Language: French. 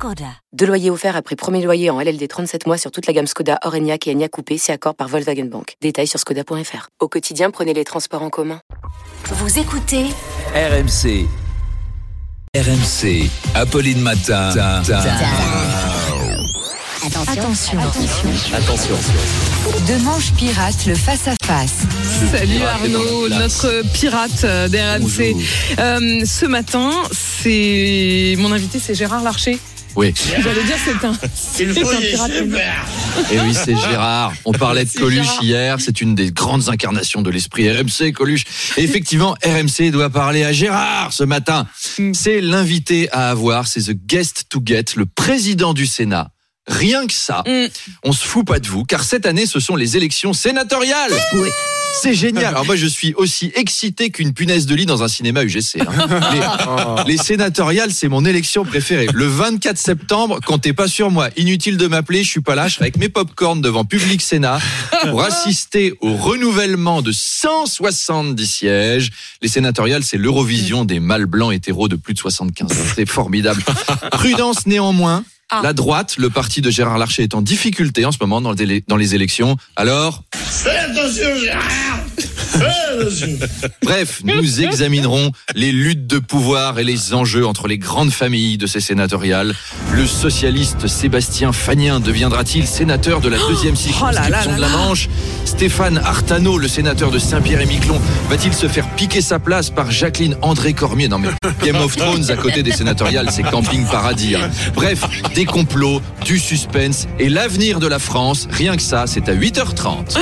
Skoda. Deux loyers offerts après premier loyer en LLD 37 mois sur toute la gamme Skoda, Orenia et Enya Coupé, c'est accord par Volkswagen Bank. Détails sur skoda.fr. Au quotidien, prenez les transports en commun. Vous écoutez RMC. RMC. Apolline Matin. Attention. Attention. De manche pirate, le face-à-face. Salut Arnaud, notre pirate d'RMC. Euh, ce matin, c'est mon invité, c'est Gérard Larcher. Oui. J'allais dire c'est un, c'est pirate. Et oui, c'est Gérard. On parlait de Coluche Gérard. hier. C'est une des grandes incarnations de l'esprit RMC, Coluche. Et effectivement, RMC doit parler à Gérard ce matin. Mm. C'est l'invité à avoir. C'est The Guest to Get, le président du Sénat. Rien que ça, Mm. on se fout pas de vous, car cette année, ce sont les élections sénatoriales. C'est génial. Alors moi, je suis aussi excité qu'une punaise de lit dans un cinéma UGC. hein. Les, les sénatoriales, c'est mon élection préférée. Le 24 septembre, comptez pas sur moi. Inutile de m'appeler, je suis pas là. Je serai avec mes popcorn devant Public Sénat pour assister au renouvellement de 170 sièges. Les sénatoriales, c'est l'Eurovision des mâles blancs hétéros de plus de 75 ans. C'est formidable. Prudence néanmoins. Ah. La droite, le parti de Gérard Larcher est en difficulté en ce moment dans, le délai- dans les élections. Alors, Fais attention, Gérard Bref, nous examinerons les luttes de pouvoir et les enjeux entre les grandes familles de ces sénatoriales. Le socialiste Sébastien Fagnien deviendra-t-il sénateur de la deuxième oh là là circonscription de la. Manche? Stéphane Artano, le sénateur de Saint-Pierre-et-Miquelon, va-t-il se faire piquer sa place par Jacqueline André Cormier? Non mais Game of Thrones à côté des sénatoriales, c'est camping paradis. hein. Bref, des complots, du suspense et l'avenir de la France, rien que ça, c'est à 8h30.